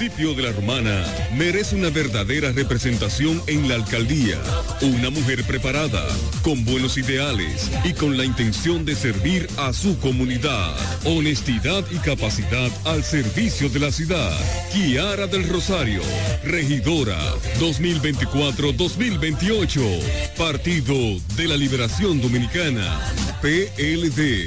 Municipio de La Romana merece una verdadera representación en la alcaldía. Una mujer preparada, con buenos ideales y con la intención de servir a su comunidad. Honestidad y capacidad al servicio de la ciudad. Kiara del Rosario, regidora 2024-2028. Partido de la Liberación Dominicana. PLD.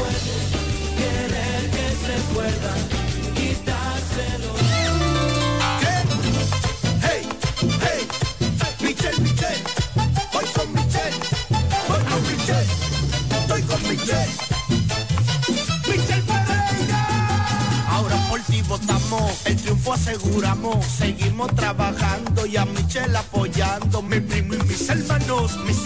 Trabajando y a Michelle apoyando, mi primo y mis hermanos, mis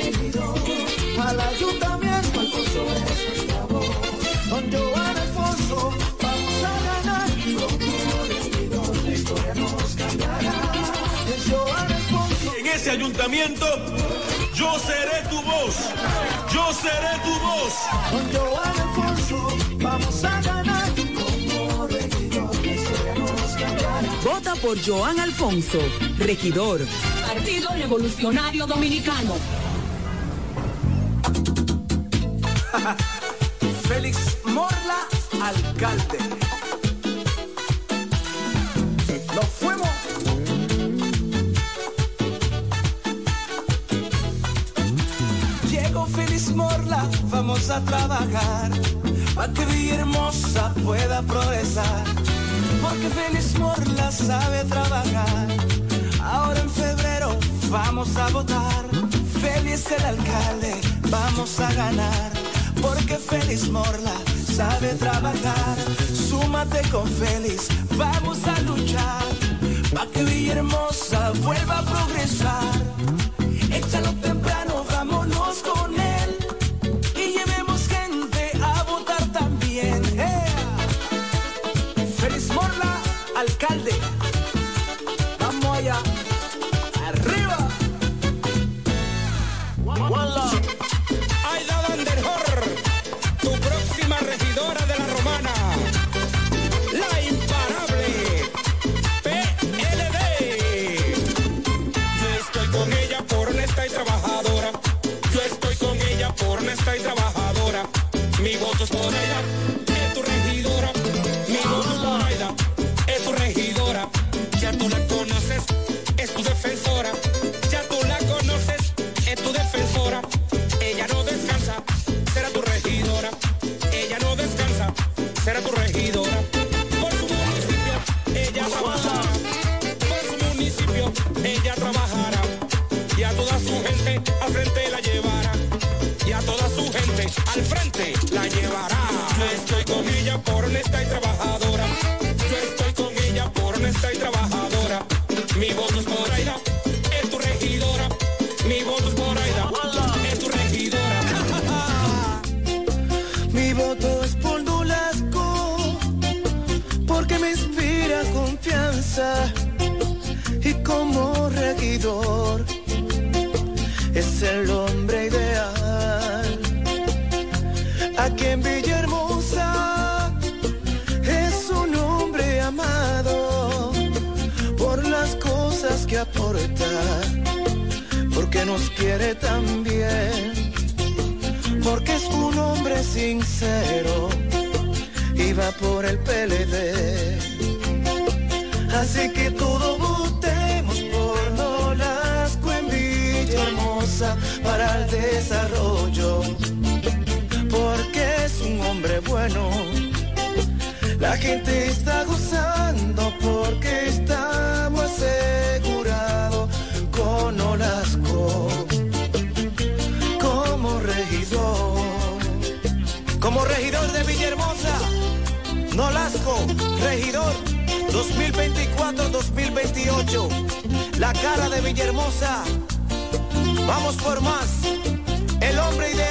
Al ayuntamiento, Alfonso es nuestra voz. Don Joan Alfonso, vamos a ganar. Como regidor, la historia nos cambiará. Es Joan Alfonso. en ese ayuntamiento, yo seré tu voz. Yo seré tu voz. Don Joan Alfonso, vamos a ganar. Vota por Joan Alfonso, regidor. Partido Revolucionario Dominicano. Félix Morla, alcalde. Nos fuimos. Llegó Félix Morla, vamos a trabajar para que Villahermosa pueda progresar. Porque Félix Morla sabe trabajar. Ahora en febrero vamos a votar. Félix el alcalde, vamos a ganar. Porque Félix Morla sabe trabajar. Súmate con Félix, vamos a luchar. Pa' que Villahermosa vuelva a progresar. Al frente la llevará. Yo estoy con ella por honesta y nos quiere tan bien porque es un hombre sincero y va por el PLD. Así que todo votemos por Nolasco en Villahermosa para el desarrollo, porque es un hombre bueno. La gente está gozando porque Regidor 2024-2028. La cara de Villahermosa. Vamos por más. El hombre ideal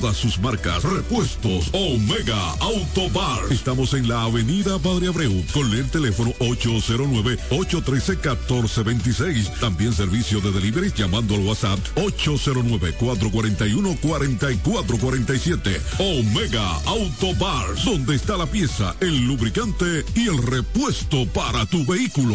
todas sus marcas. Repuestos Omega Auto Bar. Estamos en la avenida Padre Abreu con el teléfono 809-813-1426. También servicio de delivery llamando al WhatsApp 809-441-4447. Omega Auto Bar. Donde está la pieza, el lubricante y el repuesto para tu vehículo.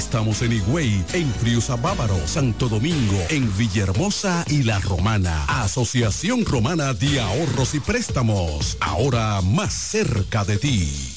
Estamos en Higüey, en Friusa Bávaro, Santo Domingo, en Villahermosa y La Romana. Asociación Romana de Ahorros y Préstamos, ahora más cerca de ti.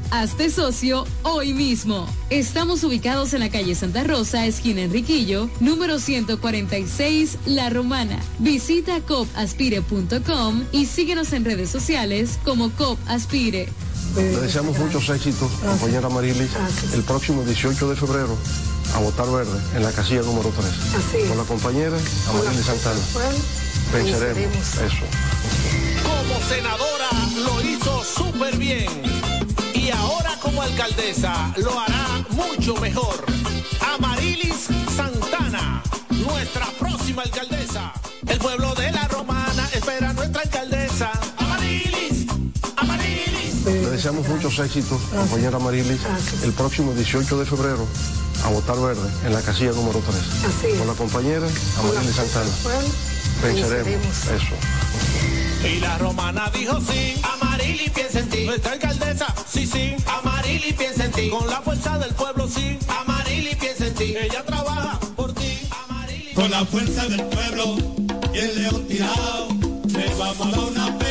Hazte socio hoy mismo. Estamos ubicados en la calle Santa Rosa, esquina Enriquillo, número 146, La Romana. Visita copaspire.com y síguenos en redes sociales como COP Aspire. Le deseamos muchos éxitos, compañera Marilis, el próximo 18 de febrero a votar verde en la casilla número 3. Así es. Con la compañera Amarilis Santana. Venceremos. Eso. Como senadora lo hizo súper bien. Y ahora como alcaldesa lo hará mucho mejor. Amarilis Santana, nuestra próxima alcaldesa. El pueblo de la Romana espera a nuestra alcaldesa. Amarilis, Amarilis. Le deseamos muchos éxitos, compañera Marilis, el próximo 18 de febrero a votar verde en la casilla número 3. Así es. Con la compañera Amarilis Santana. Venceremos. Eso. Y la romana dijo sí, Amarili piensa en ti. Nuestra alcaldesa, sí, sí, Amarili piensa en ti. Con la fuerza del pueblo, sí, Amarili piensa en ti. Ella trabaja por ti, Con la fuerza del pueblo y el león tirado, le vamos a dar una calzó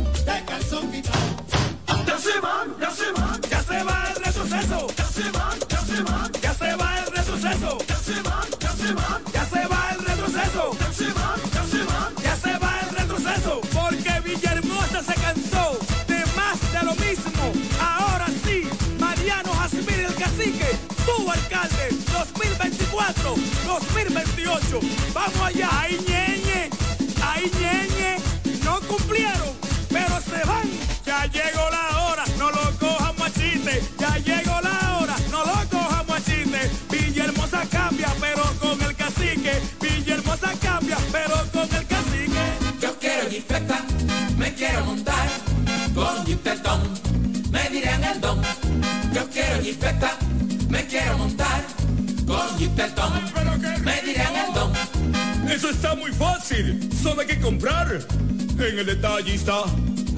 se van, ya se van, ya se va el retroceso. Ya se van, ya se van, ya se va el retroceso. Ya se van, ya se van, ya se va el retroceso. Ya se van, ya se van, ya se va el retroceso. Porque Villahermosa se cansó de más de lo mismo. Ahora sí, Mariano Jasmine el cacique, tu alcalde, 2024, 2028. Vamos allá, ahí ñeñe, ahí ñeñe, no cumplieron. Ya llegó la hora, no lo cojan machiste. Ya llegó la hora, no lo cojan machiste. Villahermosa cambia, pero con el cacique. Villahermosa cambia, pero con el cacique. Yo quiero jipeta, me quiero montar con jipetón, me dirán el don. Yo quiero jipeta, me quiero montar con jipetón, me dirán el don. Eso está muy fácil. Solo hay que comprar. En el detallista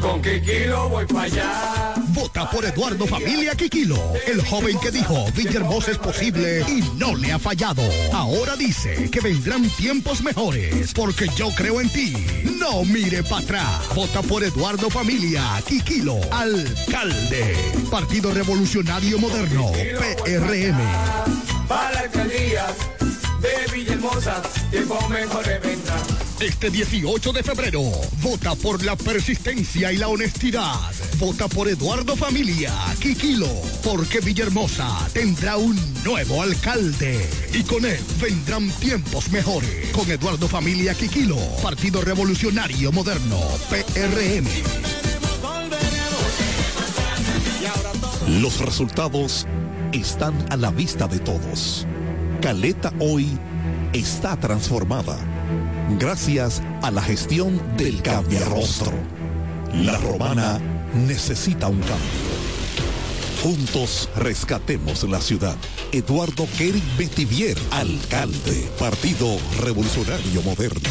Con Kikilo voy para allá. Vota por Eduardo Familia Quiquilo, el joven que dijo Villahermosa es posible y no le ha fallado. Ahora dice que vendrán tiempos mejores porque yo creo en ti. No mire para atrás. Vota por Eduardo Familia Quiquilo, alcalde. Partido Revolucionario Moderno, PRM. Para la alcaldía de Villahermosa, tiempo mejor vendrá. Este 18 de febrero, vota por la persistencia y la honestidad. Vota por Eduardo Familia, Quiquilo, porque Villahermosa tendrá un nuevo alcalde. Y con él vendrán tiempos mejores. Con Eduardo Familia, Quiquilo, Partido Revolucionario Moderno, PRM. Los resultados están a la vista de todos. Caleta hoy está transformada gracias a la gestión del Cambiarrostro. La romana necesita un cambio. Juntos rescatemos la ciudad. Eduardo Kerry Betivier, alcalde, Partido Revolucionario Moderno.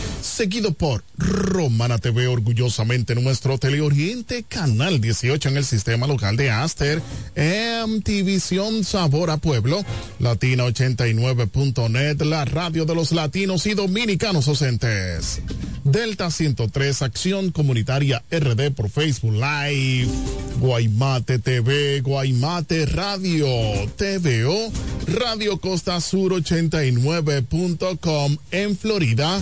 seguido por Romana TV, orgullosamente nuestro Teleoriente, Canal 18 en el sistema local de Aster, MTVision Sabor a Pueblo, Latina 89.net, la radio de los latinos y dominicanos docentes. Delta 103, Acción Comunitaria RD por Facebook Live, Guaymate TV, Guaymate Radio, TVO, Radio Costa Sur 89.com en Florida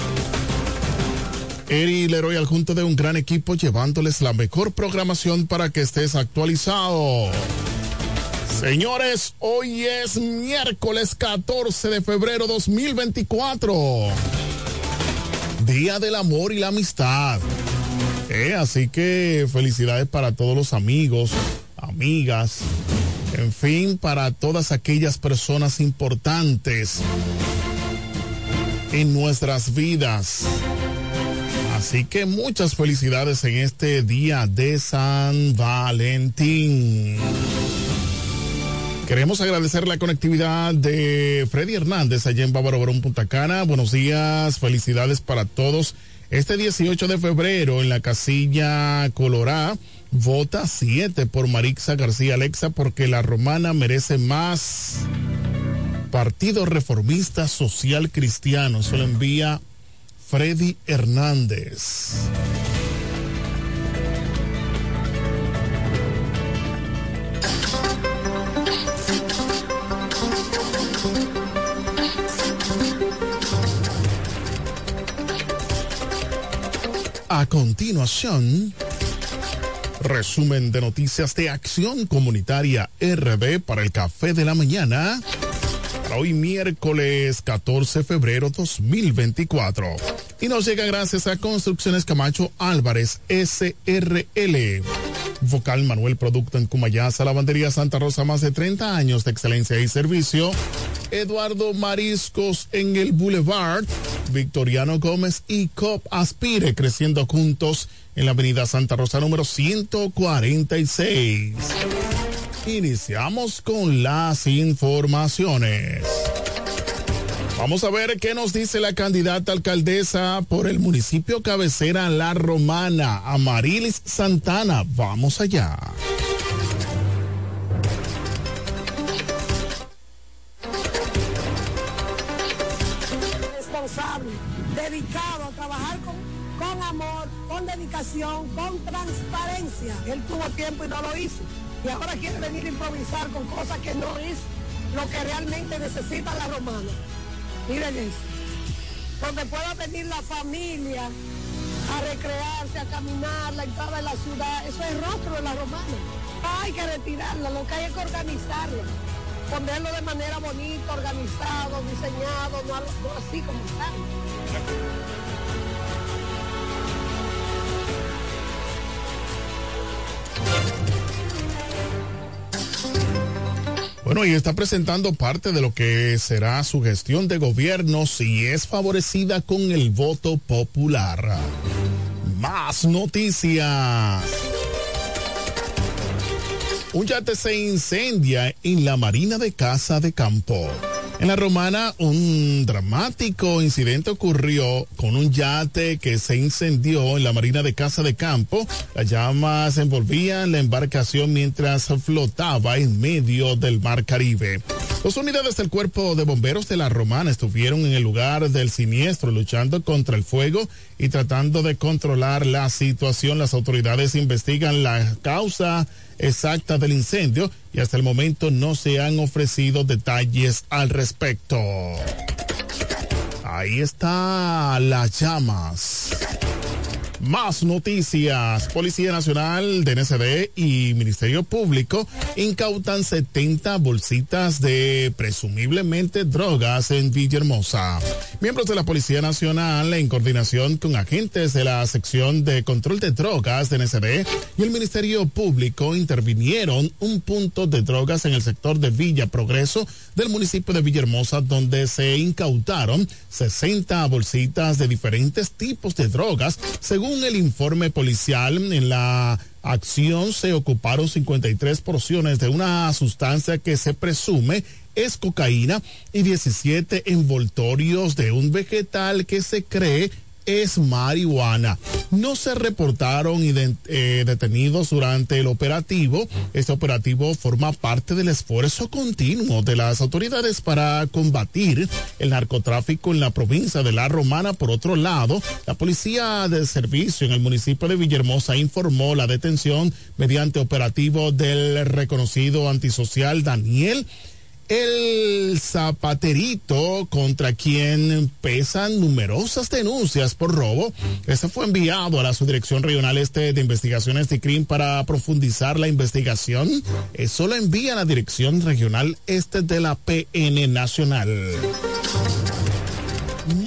Eri Leroy al junto de un gran equipo llevándoles la mejor programación para que estés actualizado. Señores, hoy es miércoles 14 de febrero 2024. Día del amor y la amistad. Eh, así que felicidades para todos los amigos, amigas, en fin, para todas aquellas personas importantes en nuestras vidas. Así que muchas felicidades en este día de San Valentín. Queremos agradecer la conectividad de Freddy Hernández allá en Bávaro Barón Punta Cana. Buenos días, felicidades para todos. Este 18 de febrero en la casilla Colorá vota 7 por Marixa García Alexa porque la romana merece más. Partido Reformista Social Cristiano. Eso lo envía Freddy Hernández. A continuación, resumen de noticias de Acción Comunitaria RD para el Café de la Mañana. Hoy miércoles 14 de febrero 2024. Y nos llega gracias a Construcciones Camacho Álvarez SRL. Vocal Manuel Producto en Cumayasa, Lavandería Santa Rosa, más de 30 años de excelencia y servicio. Eduardo Mariscos en el Boulevard, Victoriano Gómez y COP Aspire, creciendo juntos en la Avenida Santa Rosa número 146. Iniciamos con las informaciones. Vamos a ver qué nos dice la candidata alcaldesa por el municipio cabecera La Romana, Amarilis Santana. Vamos allá. responsable, dedicado a trabajar con, con amor, con dedicación, con transparencia. Él tuvo tiempo y no lo hizo. Y ahora quiere venir a improvisar con cosas que no es lo que realmente necesita la romana. Miren. Donde pueda venir la familia a recrearse, a caminar, la entrada de la ciudad, eso es rostro de la romana. Hay que retirarla, lo que hay es que organizarlo. Ponerlo de manera bonita, organizado, diseñado, no así como está. Bueno, y está presentando parte de lo que será su gestión de gobierno si es favorecida con el voto popular. Más noticias. Un yate se incendia en la Marina de Casa de Campo. En la Romana, un dramático incidente ocurrió con un yate que se incendió en la Marina de Casa de Campo. Las llamas envolvían la embarcación mientras flotaba en medio del Mar Caribe. Dos unidades del Cuerpo de Bomberos de la Romana estuvieron en el lugar del siniestro luchando contra el fuego y tratando de controlar la situación. Las autoridades investigan la causa exacta del incendio y hasta el momento no se han ofrecido detalles al respecto. Ahí está las llamas. Más noticias. Policía Nacional, DNCD y Ministerio Público incautan 70 bolsitas de presumiblemente drogas en Villahermosa. Miembros de la Policía Nacional, en coordinación con agentes de la sección de control de drogas DNCD y el Ministerio Público, intervinieron un punto de drogas en el sector de Villa Progreso del municipio de Villahermosa, donde se incautaron 60 bolsitas de diferentes tipos de drogas, según según el informe policial, en la acción se ocuparon 53 porciones de una sustancia que se presume es cocaína y 17 envoltorios de un vegetal que se cree es marihuana. No se reportaron eh, detenidos durante el operativo. Este operativo forma parte del esfuerzo continuo de las autoridades para combatir el narcotráfico en la provincia de La Romana. Por otro lado, la policía de servicio en el municipio de Villahermosa informó la detención mediante operativo del reconocido antisocial Daniel el zapaterito contra quien pesan numerosas denuncias por robo. Este fue enviado a la Subdirección Regional Este de Investigaciones de CRIM para profundizar la investigación. Eso lo envía a la Dirección Regional Este de la PN Nacional.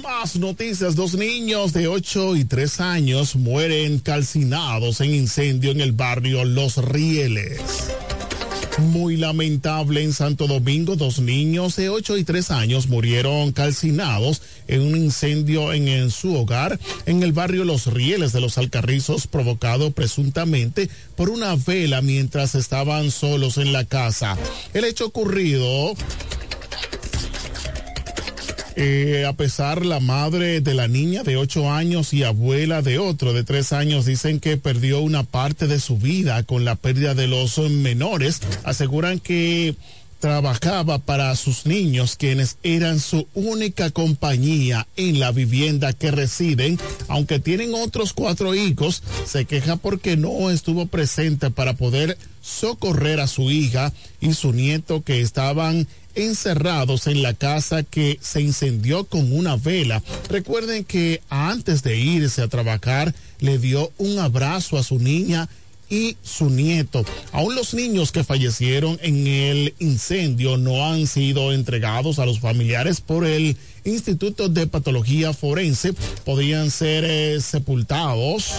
Más noticias. Dos niños de 8 y 3 años mueren calcinados en incendio en el barrio Los Rieles. Muy lamentable en Santo Domingo, dos niños de 8 y 3 años murieron calcinados en un incendio en, en su hogar en el barrio Los Rieles de los Alcarrizos provocado presuntamente por una vela mientras estaban solos en la casa. El hecho ocurrido eh, a pesar, la madre de la niña de 8 años y abuela de otro de 3 años dicen que perdió una parte de su vida con la pérdida de los menores. Aseguran que trabajaba para sus niños, quienes eran su única compañía en la vivienda que residen. Aunque tienen otros cuatro hijos, se queja porque no estuvo presente para poder socorrer a su hija y su nieto que estaban encerrados en la casa que se incendió con una vela. Recuerden que antes de irse a trabajar le dio un abrazo a su niña y su nieto. Aún los niños que fallecieron en el incendio no han sido entregados a los familiares por el Instituto de Patología Forense. Podrían ser eh, sepultados.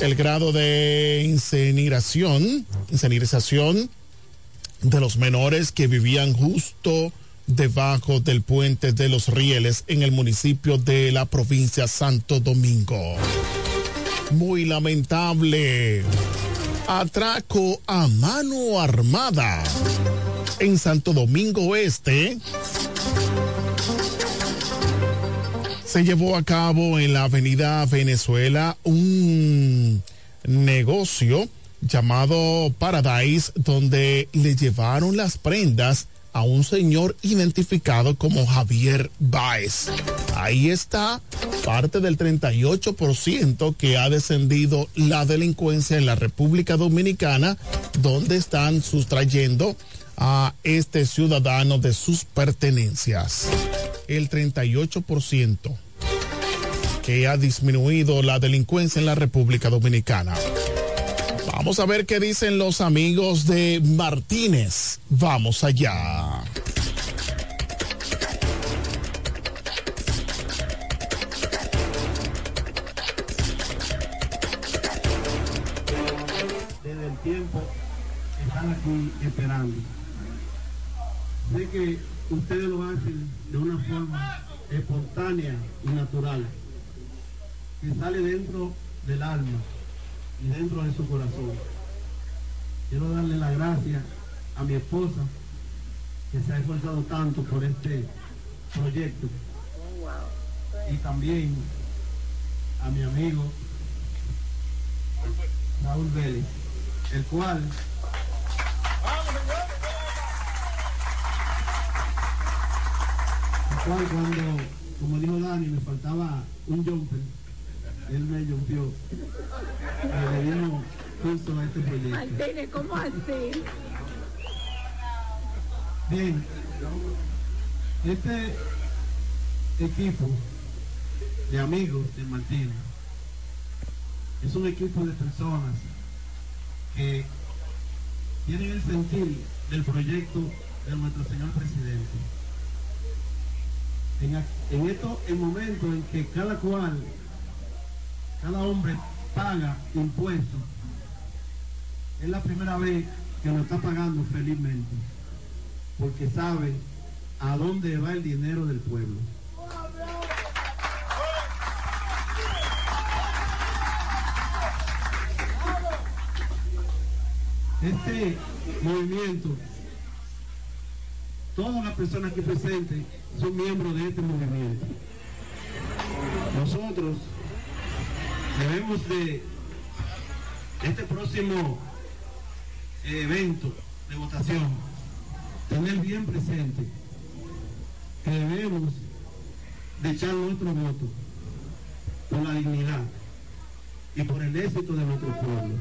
El grado de incineración, incineración de los menores que vivían justo debajo del puente de los rieles en el municipio de la provincia Santo Domingo. Muy lamentable. Atraco a mano armada en Santo Domingo Este. Se llevó a cabo en la avenida Venezuela un negocio llamado Paradise, donde le llevaron las prendas a un señor identificado como Javier Baez. Ahí está parte del 38% que ha descendido la delincuencia en la República Dominicana, donde están sustrayendo a este ciudadano de sus pertenencias. El 38% que ha disminuido la delincuencia en la República Dominicana. Vamos a ver qué dicen los amigos de Martínez. Vamos allá. desde el tiempo están aquí esperando. Sé que ustedes lo hacen de una forma espontánea y natural, que sale dentro del alma y dentro de su corazón. Quiero darle las gracias a mi esposa, que se ha esforzado tanto por este proyecto, y también a mi amigo Raúl Vélez, el cual el cual cuando, como dijo Dani, me faltaba un jumper, él me le dimos justo a este proyecto. Martínez, ¿cómo así? Bien, este equipo de amigos de Martínez es un equipo de personas que tienen el sentir del proyecto de nuestro señor presidente. En, en esto, en momentos en que cada cual, cada hombre paga impuestos, es la primera vez que lo está pagando felizmente, porque sabe a dónde va el dinero del pueblo. Este movimiento, todas las personas aquí presentes son miembros de este movimiento. Nosotros debemos de este próximo evento de votación tener bien presente que debemos de echar nuestro voto por la dignidad y por el éxito de nuestro pueblo.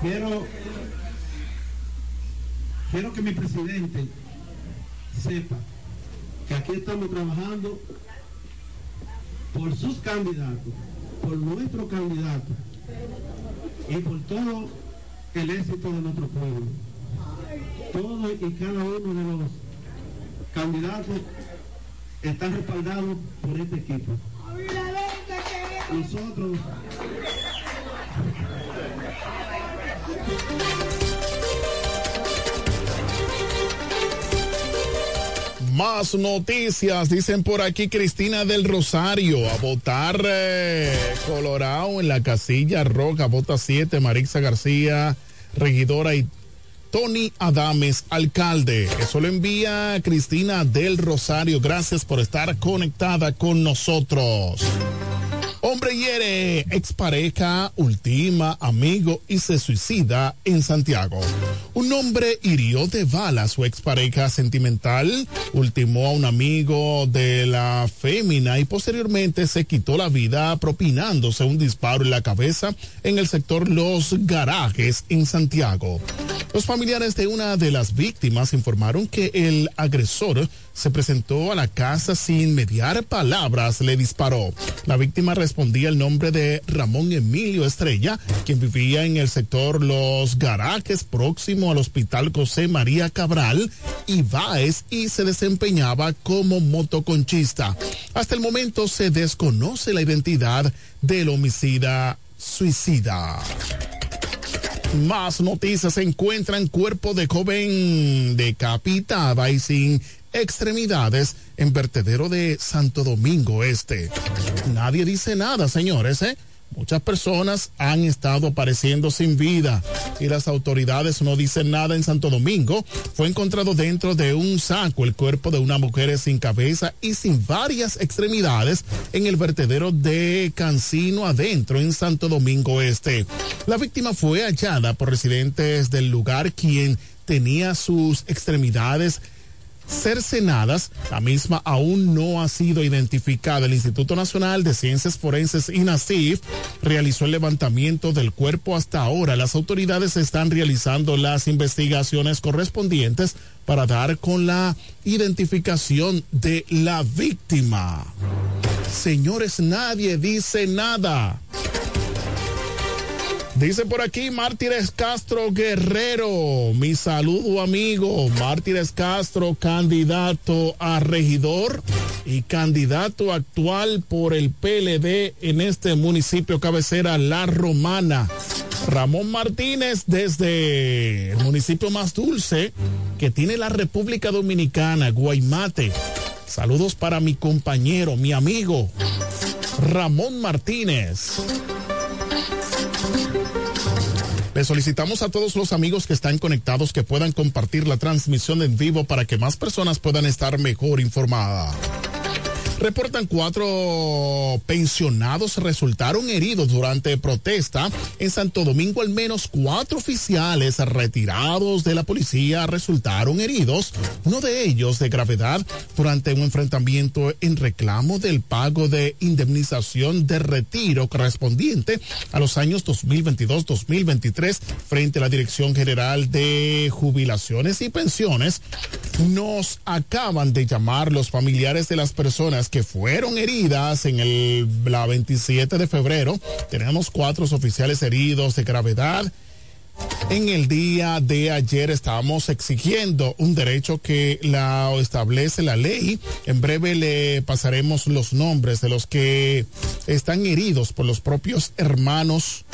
Quiero, quiero que mi presidente sepa que aquí estamos trabajando por sus candidatos, por nuestro candidato y por todo el éxito de nuestro pueblo. Todos y cada uno de los candidatos están respaldados por este equipo. Nosotros Más noticias, dicen por aquí Cristina del Rosario, a votar eh, Colorado en la casilla roja, vota 7, Marixa García, regidora y Tony Adames, alcalde. Eso lo envía Cristina del Rosario. Gracias por estar conectada con nosotros. Hombre hiere, expareja, ultima, amigo y se suicida en Santiago. Un hombre hirió de bala a su expareja sentimental, ultimó a un amigo de la fémina y posteriormente se quitó la vida propinándose un disparo en la cabeza en el sector Los Garajes en Santiago. Los familiares de una de las víctimas informaron que el agresor se presentó a la casa sin mediar palabras, le disparó. La víctima respondía el nombre de Ramón Emilio Estrella, quien vivía en el sector Los Garajes, próximo al Hospital José María Cabral y Báez, y se desempeñaba como motoconchista. Hasta el momento se desconoce la identidad del homicida suicida. Más noticias se encuentran cuerpo de joven decapitada y sin extremidades en vertedero de Santo Domingo Este. Nadie dice nada, señores, ¿eh? Muchas personas han estado apareciendo sin vida y las autoridades no dicen nada en Santo Domingo. Fue encontrado dentro de un saco el cuerpo de una mujer sin cabeza y sin varias extremidades en el vertedero de Cancino adentro en Santo Domingo Este. La víctima fue hallada por residentes del lugar quien tenía sus extremidades cercenadas. La misma aún no ha sido identificada. El Instituto Nacional de Ciencias Forenses, INACIF, realizó el levantamiento del cuerpo hasta ahora. Las autoridades están realizando las investigaciones correspondientes para dar con la identificación de la víctima. Señores, nadie dice nada. Dice por aquí Mártires Castro Guerrero, mi saludo amigo, Mártires Castro, candidato a regidor y candidato actual por el PLD en este municipio cabecera La Romana. Ramón Martínez desde el municipio más dulce que tiene la República Dominicana, Guaymate. Saludos para mi compañero, mi amigo, Ramón Martínez. Le solicitamos a todos los amigos que están conectados que puedan compartir la transmisión en vivo para que más personas puedan estar mejor informadas. Reportan cuatro pensionados resultaron heridos durante protesta en Santo Domingo. Al menos cuatro oficiales retirados de la policía resultaron heridos, uno de ellos de gravedad durante un enfrentamiento en reclamo del pago de indemnización de retiro correspondiente a los años 2022-2023 frente a la Dirección General de Jubilaciones y Pensiones. Nos acaban de llamar los familiares de las personas que fueron heridas en el la 27 de febrero. Tenemos cuatro oficiales heridos de gravedad. En el día de ayer estábamos exigiendo un derecho que la establece la ley. En breve le pasaremos los nombres de los que están heridos por los propios hermanos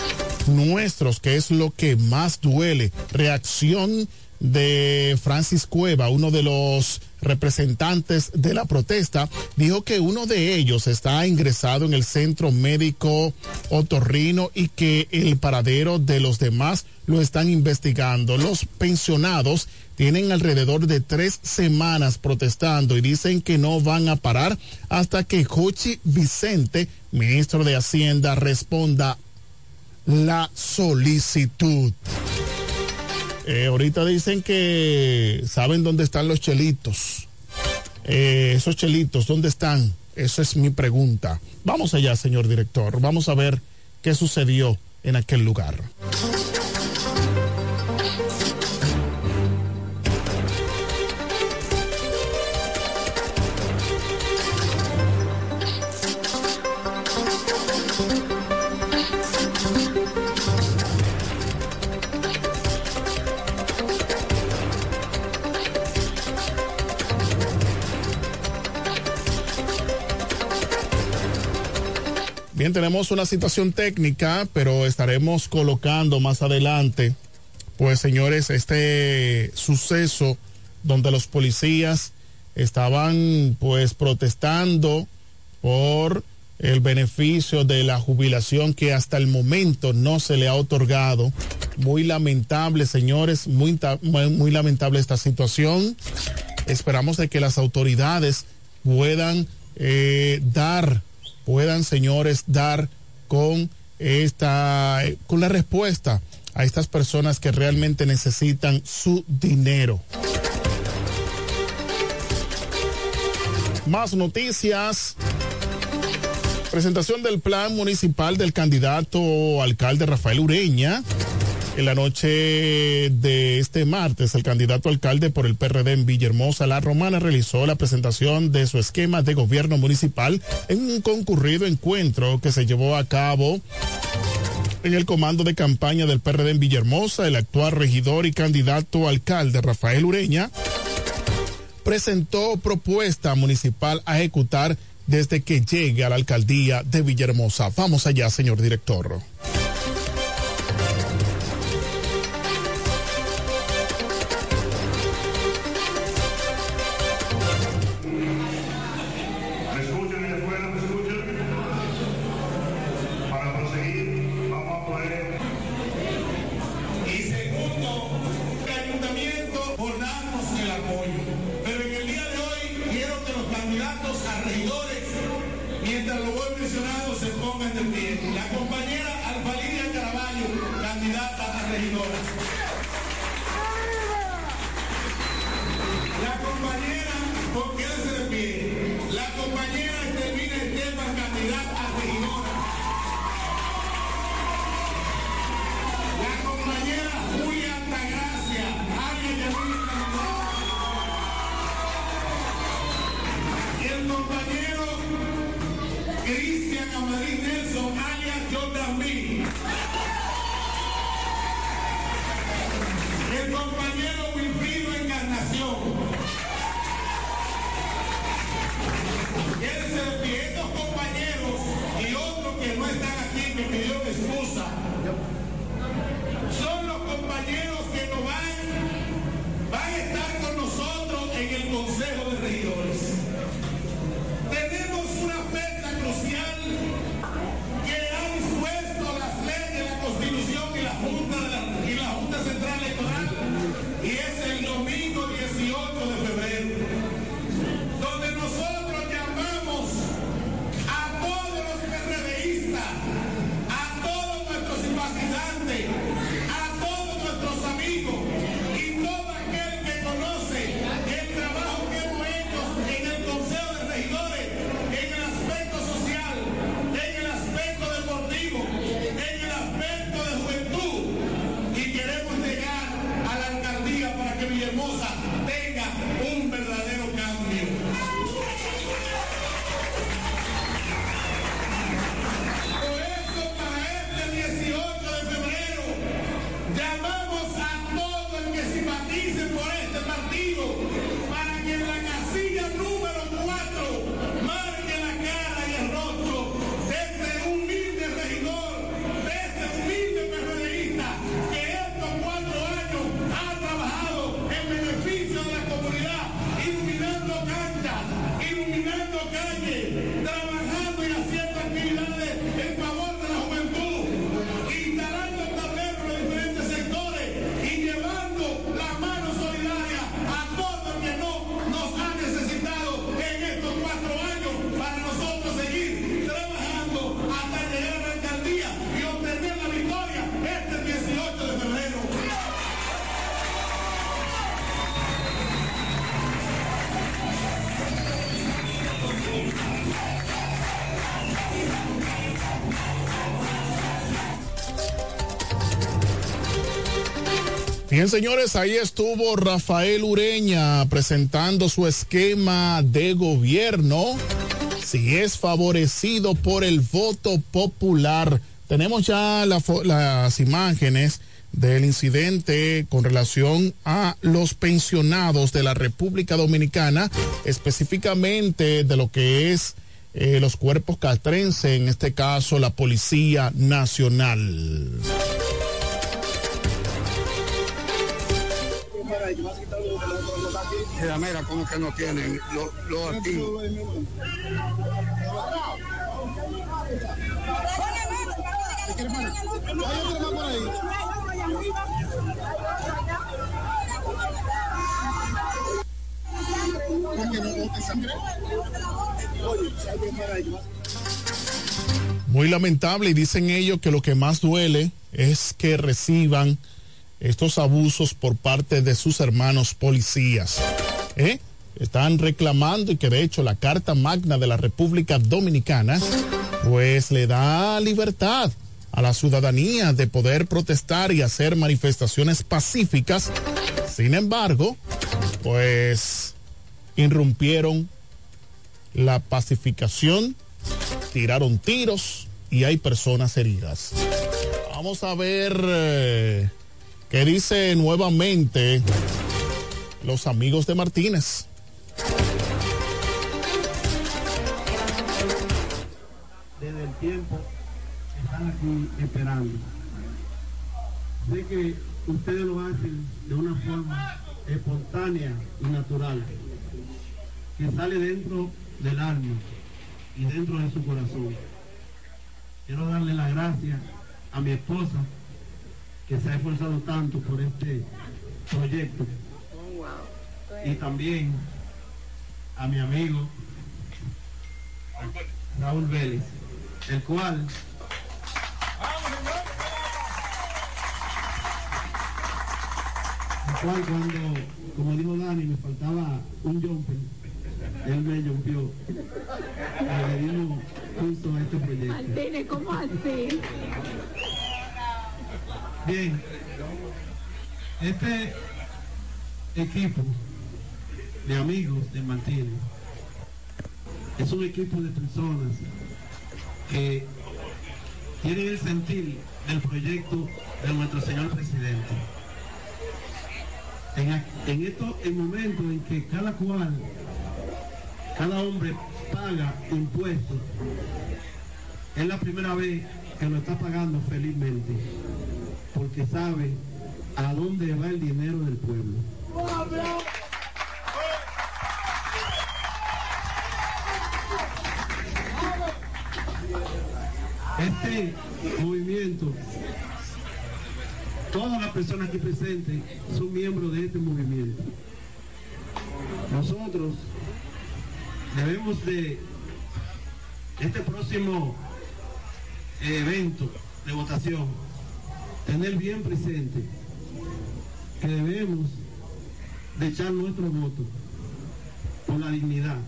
nuestros, que es lo que más duele. Reacción de Francis Cueva, uno de los representantes de la protesta, dijo que uno de ellos está ingresado en el centro médico otorrino y que el paradero de los demás lo están investigando. Los pensionados tienen alrededor de tres semanas protestando y dicen que no van a parar hasta que Jochi Vicente, ministro de Hacienda, responda la solicitud. Eh, ahorita dicen que saben dónde están los chelitos. Eh, esos chelitos, ¿dónde están? Esa es mi pregunta. Vamos allá, señor director. Vamos a ver qué sucedió en aquel lugar. Bien, tenemos una situación técnica, pero estaremos colocando más adelante, pues señores, este suceso donde los policías estaban pues protestando por el beneficio de la jubilación que hasta el momento no se le ha otorgado. Muy lamentable, señores, muy, muy, lamentable esta situación. Esperamos de que las autoridades puedan eh, dar puedan, señores, dar con esta, con la respuesta a estas personas que realmente necesitan su dinero. Más noticias. Presentación del plan municipal del candidato alcalde Rafael Ureña en la noche de este martes, el candidato alcalde por el PRD en Villahermosa, La Romana, realizó la presentación de su esquema de gobierno municipal en un concurrido encuentro que se llevó a cabo en el comando de campaña del PRD en Villahermosa, el actual regidor y candidato alcalde Rafael Ureña presentó propuesta municipal a ejecutar desde que llegue a la alcaldía de Villahermosa. Vamos allá, señor director. Bien, señores, ahí estuvo Rafael Ureña presentando su esquema de gobierno. Si es favorecido por el voto popular. Tenemos ya las imágenes del incidente con relación a los pensionados de la República Dominicana, específicamente de lo que es eh, los cuerpos castrenses, en este caso la Policía Nacional. Mira, como que no tienen los activos. Muy lamentable y dicen ellos que lo que más duele es que reciban estos abusos por parte de sus hermanos policías. ¿Eh? Están reclamando y que de hecho la Carta Magna de la República Dominicana pues le da libertad a la ciudadanía de poder protestar y hacer manifestaciones pacíficas. Sin embargo, pues irrumpieron la pacificación, tiraron tiros y hay personas heridas. Vamos a ver eh, qué dice nuevamente los amigos de Martínez. Desde el tiempo están aquí esperando. Sé que ustedes lo hacen de una forma espontánea y natural, que sale dentro del alma y dentro de su corazón. Quiero darle las gracias a mi esposa que se ha esforzado tanto por este proyecto y también a mi amigo Raúl Vélez, el cual el cual cuando, como dijo Dani, me faltaba un jumper, él me jumpió. Le dimos justo a este proyecto. Martínez, ¿cómo así? Bien, este equipo de amigos de Martínez. Es un equipo de personas que tienen el sentir del proyecto de nuestro señor presidente. En, en esto, el momento en que cada cual, cada hombre paga impuestos, es la primera vez que lo está pagando felizmente, porque sabe a dónde va el dinero del pueblo. Este movimiento, todas las personas aquí presentes son miembros de este movimiento. Nosotros debemos de este próximo evento de votación tener bien presente que debemos de echar nuestro voto por la dignidad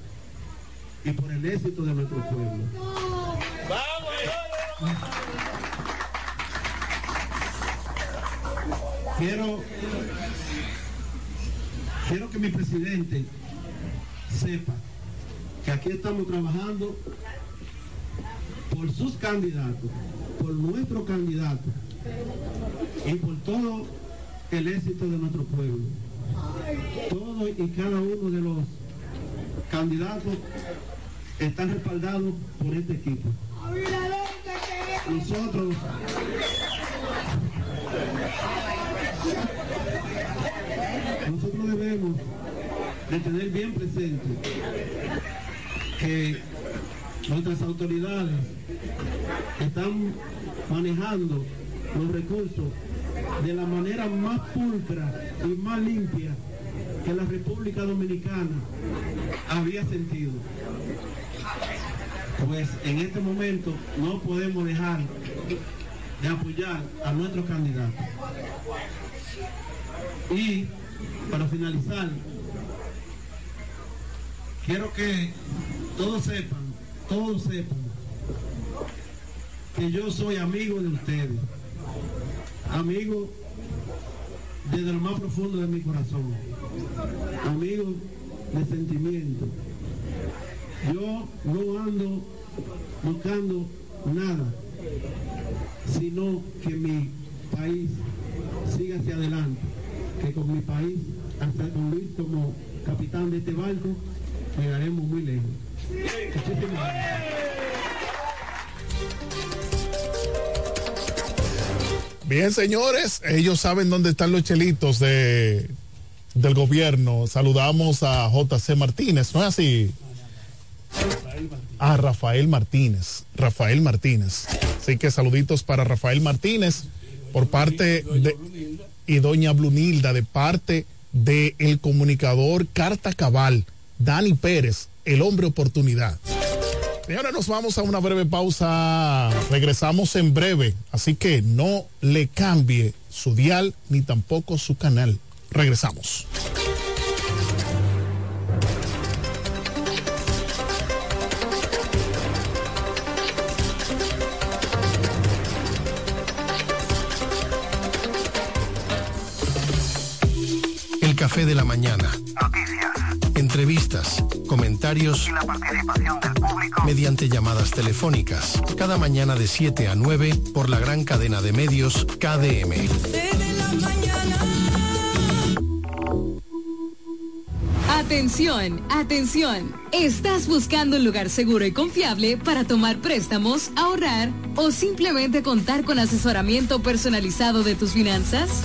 y por el éxito de nuestro pueblo. Quiero, quiero que mi presidente sepa que aquí estamos trabajando por sus candidatos, por nuestro candidato y por todo el éxito de nuestro pueblo. Todo y cada uno de los candidatos están respaldados por este equipo. Nosotros nosotros debemos de tener bien presente que nuestras autoridades están manejando los recursos de la manera más pulcra y más limpia que la República Dominicana había sentido. Pues en este momento no podemos dejar de apoyar a nuestros candidatos. Y para finalizar, quiero que todos sepan, todos sepan que yo soy amigo de ustedes, amigo desde lo más profundo de mi corazón. Amigos de sentimiento. Yo no ando buscando nada, sino que mi país siga hacia adelante, que con mi país, hasta con Luis como capitán de este barco, llegaremos muy lejos. Bien, señores, ellos saben dónde están los chelitos de, del gobierno. Saludamos a JC Martínez, ¿no es así? A Rafael Martínez. Rafael Martínez. Así que saluditos para Rafael Martínez por parte de y doña Blunilda de parte de el comunicador Carta Cabal, Dani Pérez, el hombre oportunidad. Y ahora nos vamos a una breve pausa. Regresamos en breve, así que no le cambie su dial ni tampoco su canal. Regresamos. El café de la mañana. Entrevistas, comentarios y la participación del público mediante llamadas telefónicas. Cada mañana de 7 a 9 por la gran cadena de medios KDM. Atención, atención. ¿Estás buscando un lugar seguro y confiable para tomar préstamos, ahorrar o simplemente contar con asesoramiento personalizado de tus finanzas?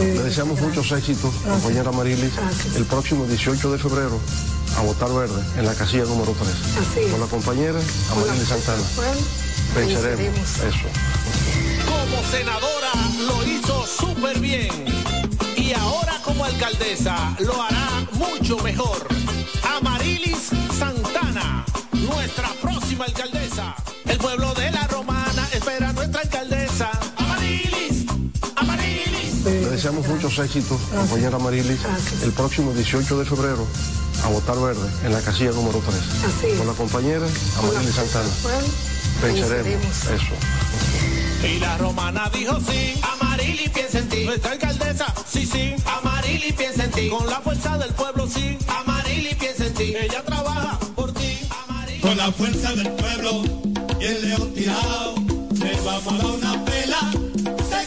Le deseamos muchos éxitos, compañera Marilis, el próximo 18 de febrero a votar verde en la casilla número 3. Con la compañera Amarilis Santana. Venceremos. Eso. Como senadora lo hizo súper bien. Y ahora como alcaldesa lo hará mucho mejor. Amarilis Santana, nuestra próxima alcaldesa. El pueblo deseamos muchos éxitos, compañera Marilis, el próximo 18 de febrero a votar verde en la casilla número 3. Con la compañera Amarilis Santana. Venceremos. Eso. Y la romana dijo sí, Amarili piensa en ti. Nuestra alcaldesa, sí, sí, Amarili piensa en ti. Con la fuerza del pueblo, sí, Amarili piensa en ti. Ella trabaja por ti, Con la fuerza del pueblo y el león tirado, le vamos a dar una pela.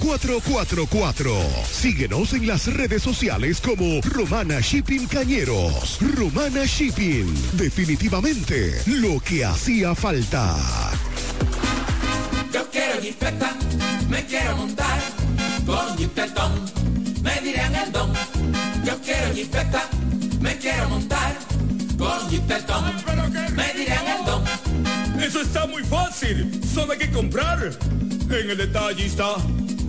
4444. Síguenos en las redes sociales como Romana Shipping Cañeros. Romana Shipping. Definitivamente lo que hacía falta. Yo quiero jipeta, me quiero montar con jipetón, me dirán el don. Yo quiero jipeta, me quiero montar con jipetón, me dirán el don. Eso está muy fácil. Solo hay que comprar en el detallista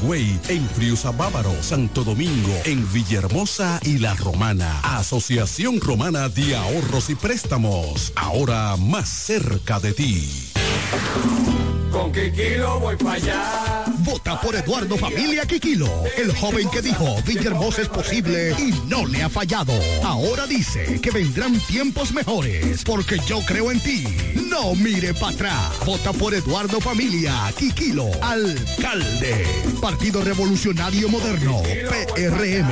En Friusa Bávaro, Santo Domingo, en Villahermosa y La Romana. Asociación Romana de Ahorros y Préstamos, ahora más cerca de ti. Con Kikilo voy para allá. Vota por Eduardo Familia Quiquilo, el joven que dijo Villahermosa es posible y no le ha fallado. Ahora dice que vendrán tiempos mejores porque yo creo en ti. No mire para atrás. Vota por Eduardo Familia Quiquilo, alcalde. Partido Revolucionario Moderno, PRM.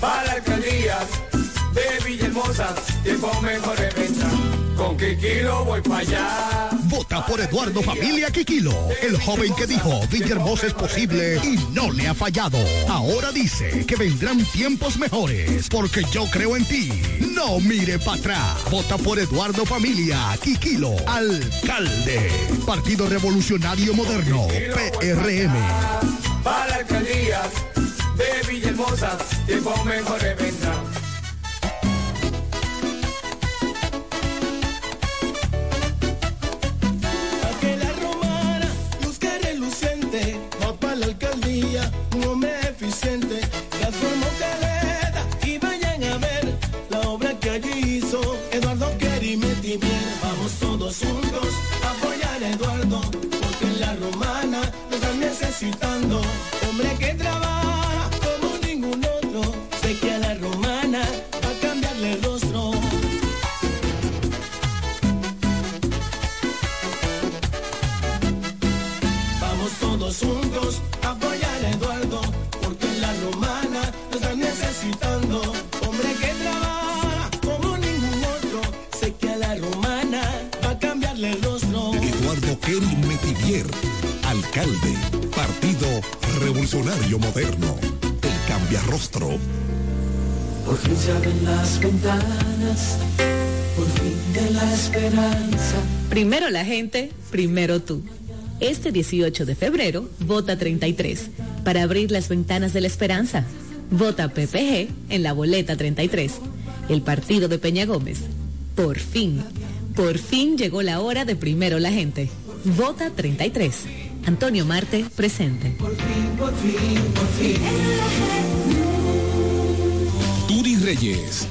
Para de Villahermosa, tiempo mejor vendrá. Con Kikilo voy para allá. Vota por Eduardo Familia Quiquilo, el joven que dijo Villahermosa es posible y no le ha fallado. Ahora dice que vendrán tiempos mejores porque yo creo en ti. No mire para atrás. Vota por Eduardo Familia Quiquilo, alcalde. Partido Revolucionario Moderno, PRM. Para alcaldías de Villahermosa, tiempo mejor vendrá. Moderno, el cambia rostro. Por fin se abren las ventanas, por fin de la esperanza. Primero la gente, primero tú. Este 18 de febrero, vota 33 para abrir las ventanas de la esperanza. Vota PPG en la boleta 33. El partido de Peña Gómez. Por fin, por fin llegó la hora de primero la gente. Vota 33. Antonio Marte, presente. Por fin, por fin, por fin. Turi Reyes,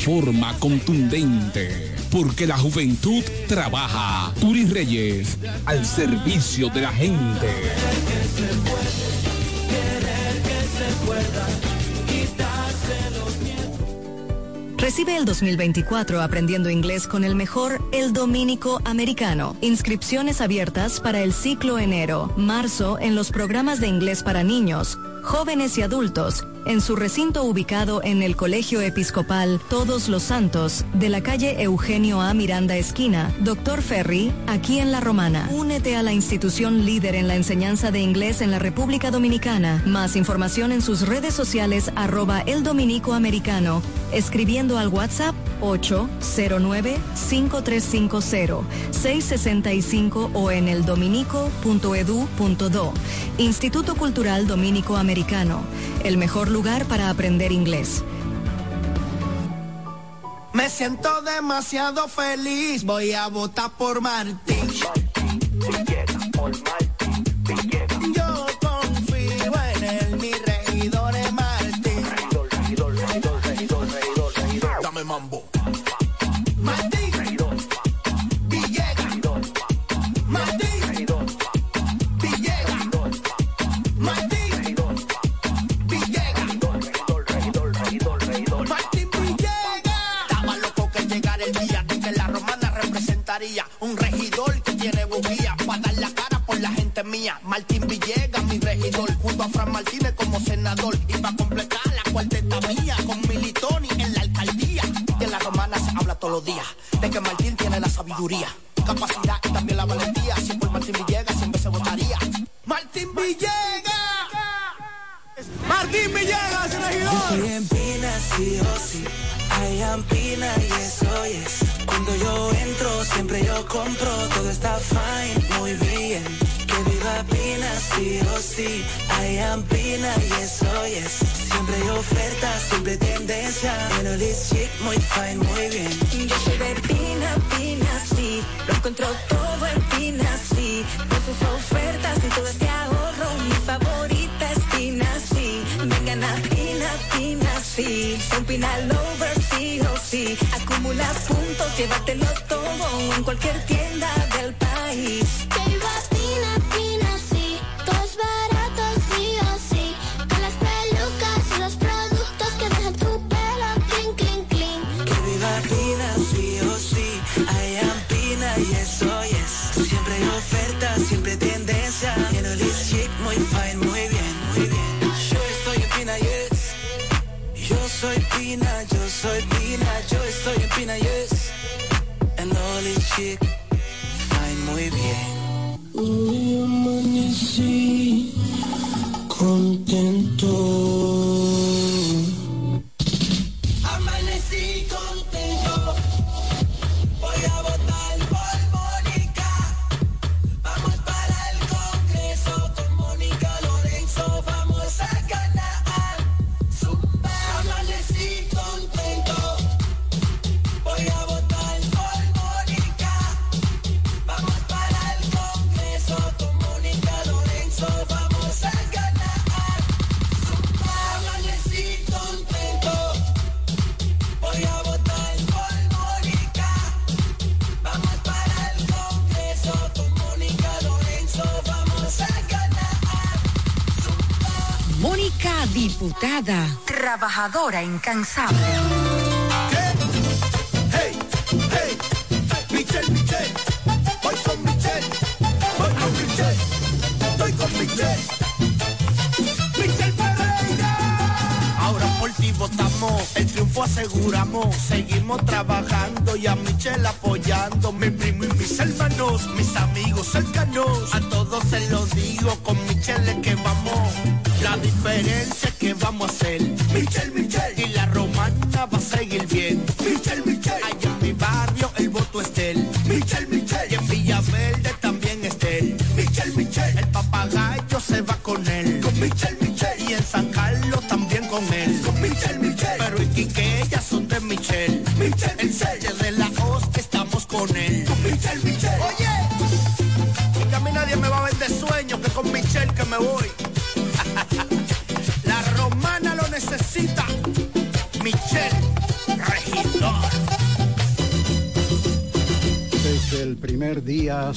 forma contundente. Porque la juventud trabaja. Turi Reyes, al servicio de la gente. Recibe el 2024 aprendiendo inglés con el mejor El Dominico Americano. Inscripciones abiertas para el ciclo enero, marzo en los programas de inglés para niños, jóvenes y adultos en su recinto ubicado en el Colegio Episcopal Todos los Santos de la calle Eugenio A. Miranda Esquina, Doctor Ferry, aquí en La Romana. Únete a la institución líder en la enseñanza de inglés en la República Dominicana. Más información en sus redes sociales arroba el dominico americano, escribiendo al WhatsApp 809-5350-665 o en el dominico.edu.do. Instituto Cultural Dominico Americano, el mejor lugar para aprender inglés. Me siento demasiado feliz, voy a votar por Martín. Yo Martín Villegas, mi regidor, junto a Fran Martínez como senador. Y para completar la cuarteta mía con Militoni en la alcaldía. En la romana se habla todos los días de que Martín tiene la sabiduría, capacidad y también la valentía. Si por Martín Villegas siempre se votaría. Martín Villegas. Martín Villegas, regidor. En sí o sí. Sí o sí. I am Pina y eso es. Siempre hay ofertas, siempre tendencia. En chic, muy fine, muy bien. Yo soy de Pina, Pina, sí. Lo encuentro todo en Pina, sí. Con sus ofertas y todo este ahorro. Mi favorita es Pina, sí. Vengan a Pina, Pina, sí. Son Pina Lover, sí o sí. Acumula puntos, llévatelo todo en cualquier tienda incansable.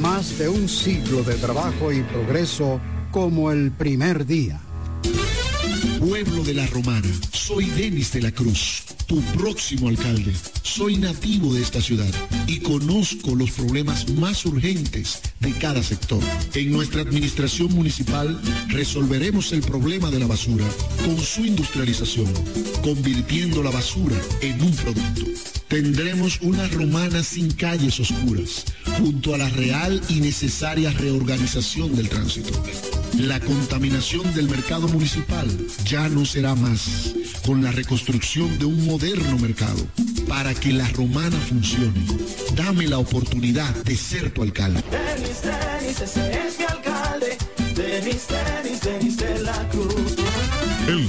Más de un siglo de trabajo y progreso como el primer día. Pueblo de la Romana, soy Denis de la Cruz, tu próximo alcalde. Soy nativo de esta ciudad y conozco los problemas más urgentes de cada sector. En nuestra administración municipal resolveremos el problema de la basura con su industrialización, convirtiendo la basura en un producto. Tendremos una romana sin calles oscuras, junto a la real y necesaria reorganización del tránsito. La contaminación del mercado municipal ya no será más con la reconstrucción de un moderno mercado. Para que la romana funcione, dame la oportunidad de ser tu alcalde. Denis, Denis, ese es mi alcalde. Denis, Denis, Denis de la Cruz. El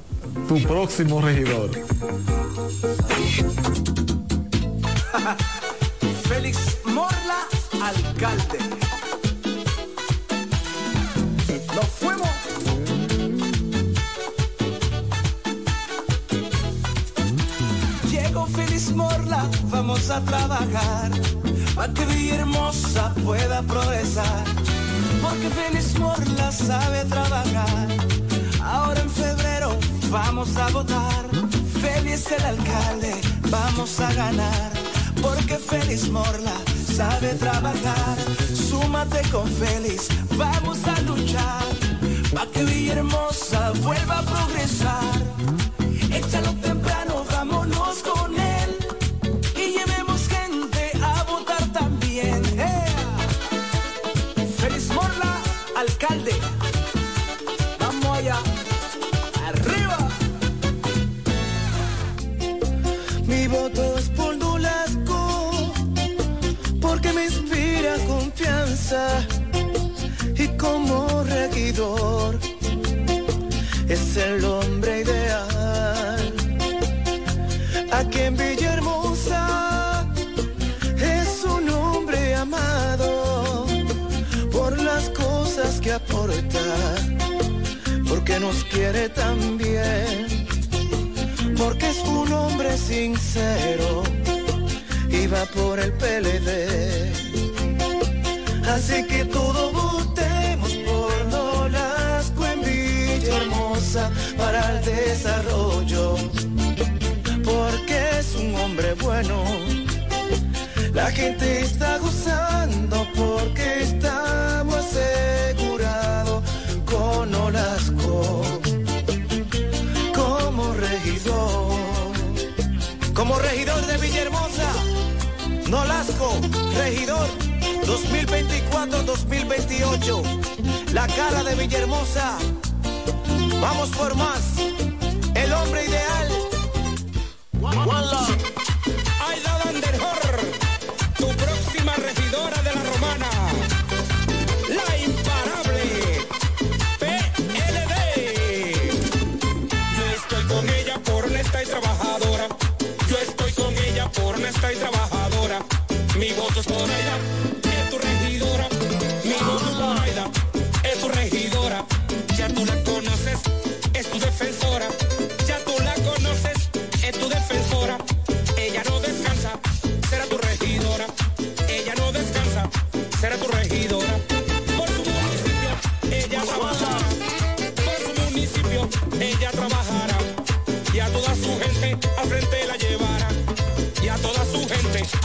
tu próximo regidor. Félix Morla, alcalde. Nos fuimos. Llegó Félix Morla, vamos a trabajar para que Villahermosa pueda progresar. Porque Félix Morla sabe trabajar. Ahora en febrero vamos a votar. Félix el alcalde, vamos a ganar. Porque Félix Morla sabe trabajar. Súmate con Félix, vamos a luchar. Pa' que Villahermosa vuelva a progresar. Y como regidor, es el hombre ideal. Aquí en Villahermosa es un hombre amado por las cosas que aporta, porque nos quiere tan bien porque es un hombre sincero y va por el PLD. Así que todos votemos por Nolasco en Villahermosa para el desarrollo, porque es un hombre bueno. La gente está gozando 2024-2028. La cara de Villahermosa. Vamos por más. El hombre ideal. Vanderhor, tu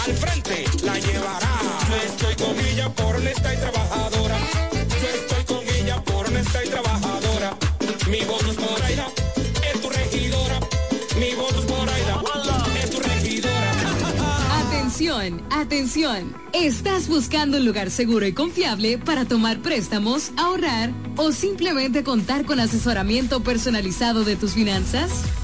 al frente la llevará. Yo estoy con ella por honesta y trabajadora. Yo estoy con ella por honesta y trabajadora. Mi voto es por Aida, es tu regidora. Mi voto es por Aida, es tu regidora. Atención, atención. ¿Estás buscando un lugar seguro y confiable para tomar préstamos, ahorrar o simplemente contar con asesoramiento personalizado de tus finanzas?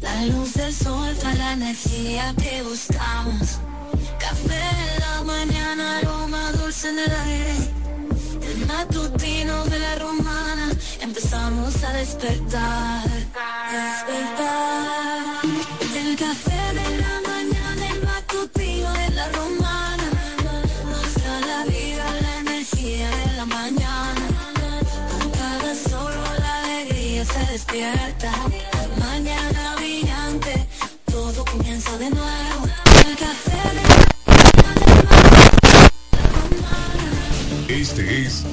La luz del sol trae la energía que buscamos. Café en la mañana, aroma dulce en el aire. El matutino de la romana, empezamos a despertar. Despertar. El café de la mañana, el matutino de la romana. Nos da la vida, la energía de la mañana. Con cada solo la alegría se despierta.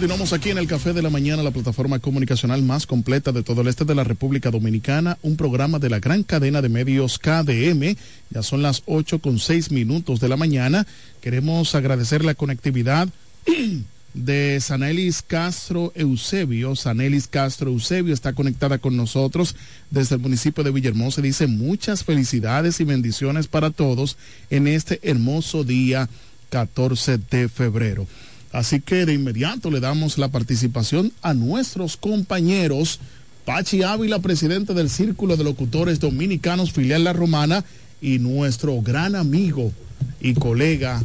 Continuamos aquí en el Café de la Mañana, la plataforma comunicacional más completa de todo el este de la República Dominicana, un programa de la gran cadena de medios KDM. Ya son las 8 con 6 minutos de la mañana. Queremos agradecer la conectividad de Sanelis Castro Eusebio. Sanelis Castro Eusebio está conectada con nosotros desde el municipio de Villahermosa. Dice muchas felicidades y bendiciones para todos en este hermoso día 14 de febrero. Así que de inmediato le damos la participación a nuestros compañeros. Pachi Ávila, presidente del Círculo de Locutores Dominicanos, filial La Romana, y nuestro gran amigo y colega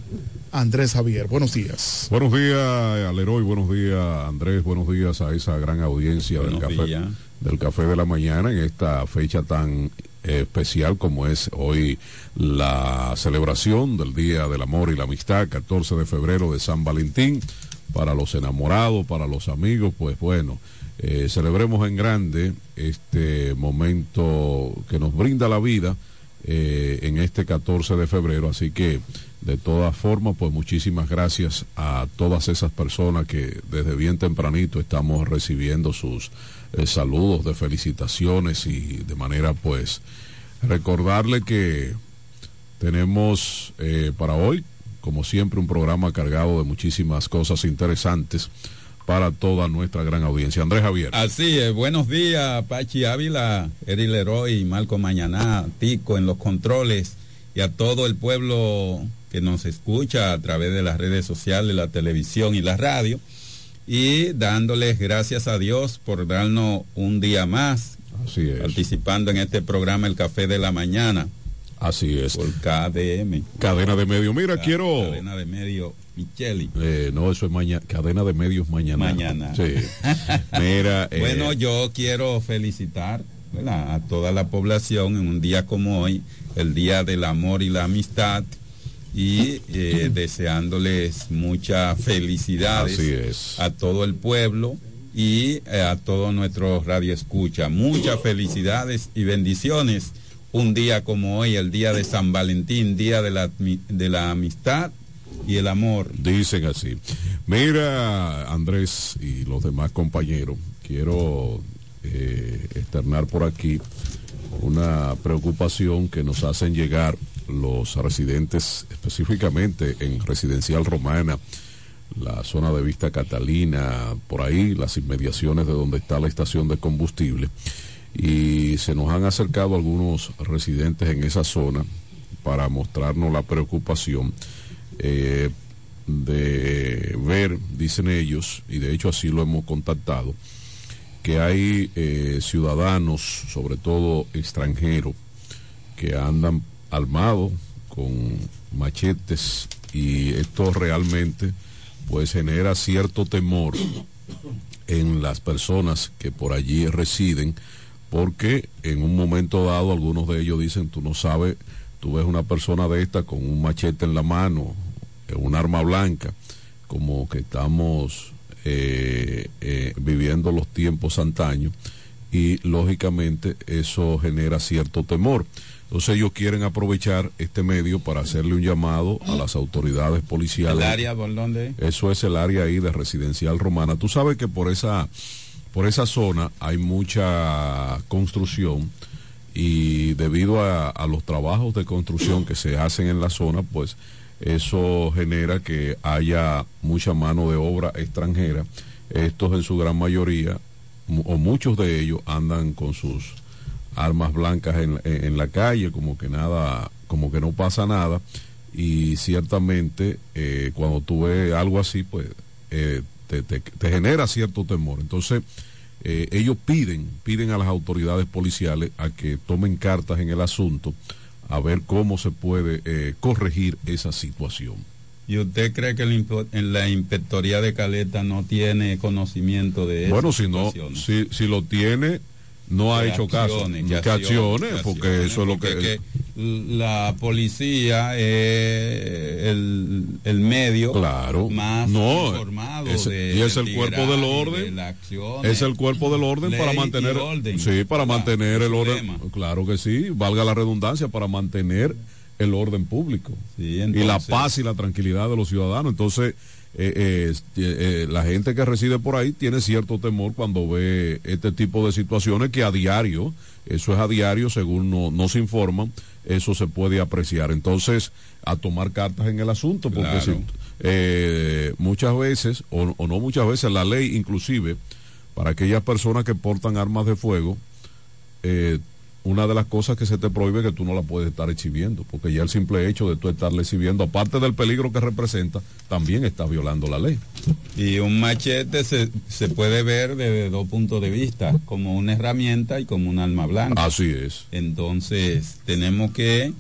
Andrés Javier. Buenos días. Buenos días, Aleroy. Buenos días, Andrés. Buenos días a esa gran audiencia del café, días. del café de la mañana en esta fecha tan especial como es hoy la celebración del Día del Amor y la Amistad, 14 de febrero de San Valentín. Para los enamorados, para los amigos, pues bueno, eh, celebremos en grande este momento que nos brinda la vida eh, en este 14 de febrero. Así que, de todas formas, pues muchísimas gracias a todas esas personas que desde bien tempranito estamos recibiendo sus eh, saludos de felicitaciones y de manera, pues, recordarle que tenemos eh, para hoy, como siempre, un programa cargado de muchísimas cosas interesantes para toda nuestra gran audiencia. Andrés Javier. Así es, buenos días, Pachi Ávila, Eri Leroy, Marco Mañaná, Tico en los controles y a todo el pueblo que nos escucha a través de las redes sociales, la televisión y la radio. Y dándoles gracias a Dios por darnos un día más Así es. participando en este programa El Café de la Mañana. Así es. Por KDM. Cadena de medio. Mira, Ca- quiero. Cadena de medio Micheli. Eh, no, eso es mañana. Cadena de medios mañana. Mañana. Sí. Mira. eh, Bueno, yo quiero felicitar ¿verdad? a toda la población en un día como hoy, el Día del Amor y la Amistad. Y eh, deseándoles muchas felicidades a todo el pueblo y eh, a todos nuestros radioescucha. Muchas felicidades y bendiciones. Un día como hoy, el día de San Valentín, día de la, de la amistad y el amor. Dicen así. Mira, Andrés y los demás compañeros, quiero eh, externar por aquí una preocupación que nos hacen llegar los residentes, específicamente en Residencial Romana, la zona de Vista Catalina, por ahí, las inmediaciones de donde está la estación de combustible. Y se nos han acercado algunos residentes en esa zona para mostrarnos la preocupación eh, de ver, dicen ellos, y de hecho así lo hemos contactado, que hay eh, ciudadanos, sobre todo extranjeros, que andan armados con machetes y esto realmente pues genera cierto temor en las personas que por allí residen porque en un momento dado algunos de ellos dicen tú no sabes tú ves una persona de esta con un machete en la mano eh, un arma blanca como que estamos eh, eh, viviendo los tiempos antaños y lógicamente eso genera cierto temor. Entonces ellos quieren aprovechar este medio para hacerle un llamado a las autoridades policiales. ¿El área por dónde? Eso es el área ahí de residencial romana. Tú sabes que por esa, por esa zona hay mucha construcción y debido a, a los trabajos de construcción que se hacen en la zona, pues eso genera que haya mucha mano de obra extranjera. Estos en su gran mayoría, o muchos de ellos, andan con sus armas blancas en, en- en la calle, como que nada, como que no pasa nada. Y ciertamente, eh, cuando tú ves algo así, pues eh, te, te- te genera cierto temor. Entonces, eh, ellos piden, piden a las autoridades policiales a que tomen cartas en el asunto, a ver cómo se puede eh, corregir esa situación. ¿Y usted cree que en la inspectoría de Caleta no tiene conocimiento de Bueno, esas si no, si, si lo tiene, no ha hecho caso. que accione, que porque eso es lo que... la policía es el, el medio Claro. más No, informado es- de, y es el cuerpo del orden. de Es el cuerpo del orden para mantener orden. sí para mantener el orden claro que sí valga la redundancia para mantener el orden público Sí, y la paz y la tranquilidad de los ciudadanos entonces eh, eh, eh, la gente que reside por ahí tiene cierto temor cuando ve este tipo de situaciones que a diario eso es a diario según no, nos informan eso se puede apreciar entonces a tomar cartas en el asunto porque Claro. si eh, muchas veces, o, o no muchas veces, la ley inclusive, para aquellas personas que portan armas de fuego, una de las cosas que se te prohíbe es que tú no la puedes estar exhibiendo, porque ya el simple hecho de tú estarla exhibiendo, aparte del peligro que representa, también estás violando la ley. Y un machete se, se puede ver desde dos puntos de vista, como una herramienta y como un arma blanca. Así es. Entonces, tenemos que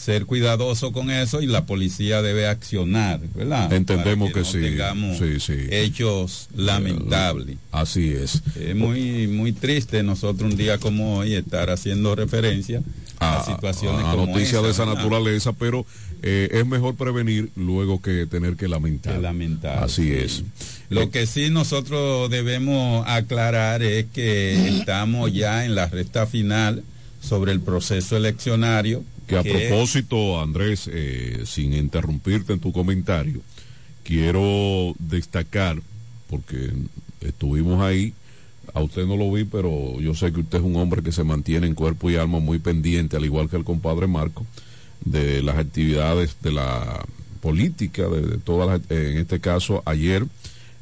ser cuidadosos con eso y la policía debe accionar, ¿verdad? Entendemos Para que no sí, sí, sí. hechos lamentables. Así es. Es muy, muy triste nosotros un día como hoy estar haciendo referencia a, situaciones a como noticias de esa ¿verdad? naturaleza, pero eh, es mejor prevenir luego que tener que lamentar. Que lamentar, Así sí. es. Lo que sí nosotros debemos aclarar es que estamos ya en la recta final sobre el proceso eleccionario. Que a propósito, Andrés, eh, sin interrumpirte en tu comentario, quiero destacar, porque estuvimos ahí, a usted no lo vi, pero yo sé que usted es un hombre que se mantiene en cuerpo y alma muy pendiente, al igual que el compadre Marco, de las actividades de la política, de, de todas las, en este caso ayer,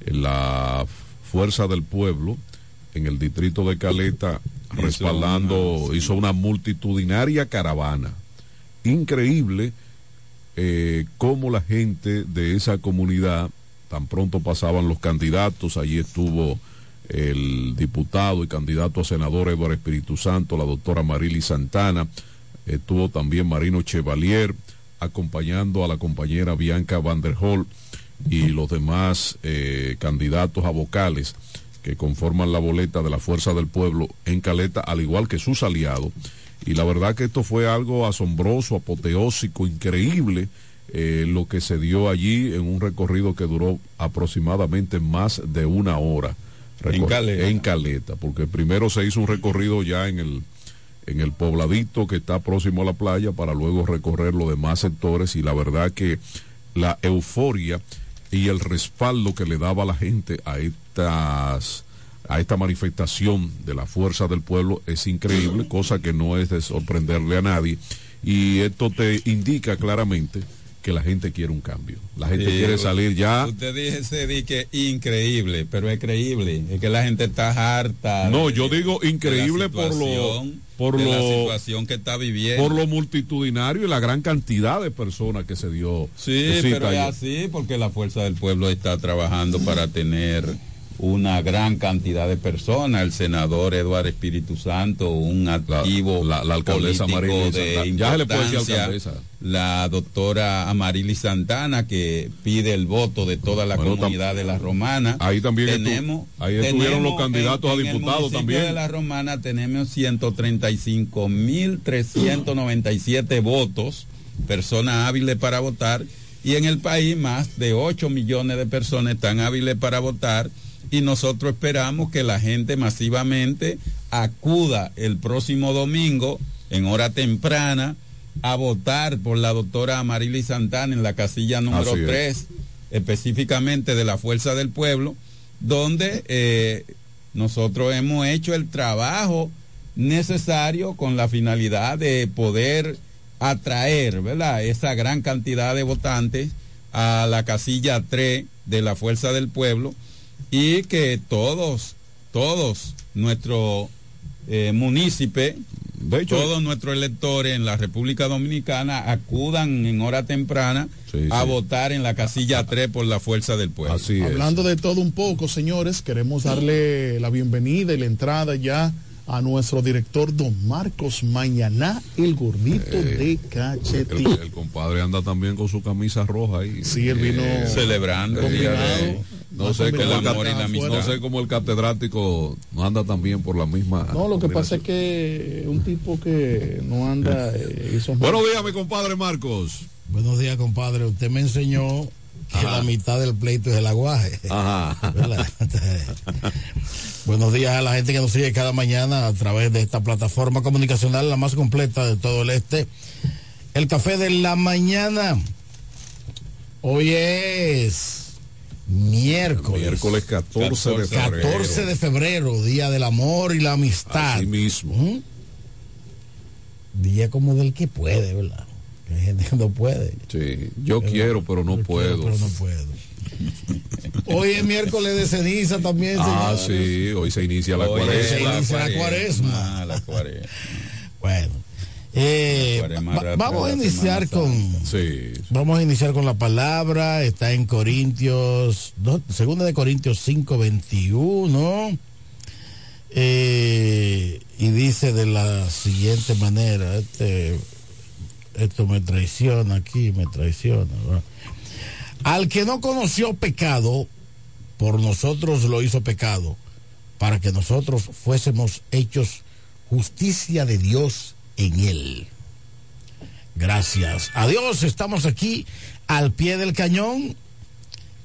en la Fuerza del Pueblo, en el distrito de Caleta, Hizo respaldando, una- hizo una multitudinaria caravana. Increíble eh, cómo la gente de esa comunidad, tan pronto pasaban los candidatos, allí estuvo el diputado y candidato a senador Eduardo Espíritu Santo, la doctora Marily Santana, estuvo también Marino Chevalier, acompañando a la compañera Bianca Van der Hol y los demás eh, candidatos a vocales que conforman la boleta de la Fuerza del Pueblo en Caleta, al igual que sus aliados. Y la verdad que esto fue algo asombroso, apoteósico, increíble, eh, lo que se dio allí en un recorrido que duró aproximadamente más de una hora. En Caleta. En Caleta, porque primero se hizo un recorrido ya en el, en el pobladito que está próximo a la playa para luego recorrer los demás sectores y la verdad que la euforia y el respaldo que le daba la gente a estas a esta manifestación de la fuerza del pueblo es increíble, cosa que no es de sorprenderle a nadie y esto te indica claramente que la gente quiere un cambio. La gente Sí, quiere salir ya Usted dice di que increíble, pero es creíble. Es que la gente está harta. No, de- yo digo increíble por lo por de la lo situación que está viviendo. por lo multitudinario y la gran cantidad de personas que se dio. Sí, pero es así porque la fuerza del pueblo está trabajando para tener una gran cantidad de personas. El senador Eduardo Espíritu Santo, un activo la- la alcaldesa político de. Ya se le puede decir importancia. alcaldesa. La doctora Amarili Santana que pide el voto de toda la Bueno, comunidad de la Romana. Ahí también estu- tenemos, ahí estuvieron tenemos los candidatos a en- diputados también. de la Romana tenemos 135.397 votos, personas hábiles para votar, y en el país más de 8 millones de personas están hábiles para votar, y nosotros esperamos que la gente masivamente acuda el próximo domingo en hora temprana a votar por la doctora Amarili Santana en la casilla número Así es. 3, específicamente de la Fuerza del Pueblo, donde eh, nosotros hemos hecho el trabajo necesario con la finalidad de poder atraer, ¿verdad? Esa gran cantidad de votantes a la casilla 3 de la Fuerza del Pueblo y que todos, todos nuestros eh, municipios, todos nuestros electores en la República Dominicana acudan en hora temprana a sí. votar en la casilla 3 por la Fuerza del Pueblo. Así Hablando de todo un poco, señores, queremos darle la bienvenida y la entrada ya a nuestro director don Marcos Mañaná, el gordito de El, cachetín. el compadre anda también con su camisa roja ahí. Sí, él vino celebrando el día de- no sé, el amor y la no sé cómo el catedrático no anda también por la misma. No, lo que pasa es que un tipo que no anda... eh, Buenos días, mi compadre Marcos. Buenos días, compadre. Usted me enseñó que la mitad del pleito es el aguaje. Buenos días a la gente que nos sigue cada mañana a través de esta plataforma comunicacional, la más completa de todo el este. El café de la mañana. Hoy es miércoles. Miércoles 14 de febrero. 14 de febrero, Día del Amor y la Amistad. Así mismo. ¿Mm? Día como del que puede, ¿verdad? Que Hay gente que no puede. Sí, yo quiero, pero no puedo. pero no puedo. Hoy es miércoles de ceniza también, Ah, sí, hoy se inicia la Hoy cuaresma. se inicia la cuaresma. La cuaresma. Bueno, eh, va- vamos a iniciar con Sí. vamos a iniciar con la palabra. Está en Corintios, segunda de Corintios 5:21 eh, y dice de la siguiente manera. Este, esto me traiciona aquí, me traiciona. ¿verdad? Al que no conoció pecado, por nosotros lo hizo pecado, para que nosotros fuésemos hechos justicia de Dios en él. Gracias a Dios, estamos aquí al pie del cañón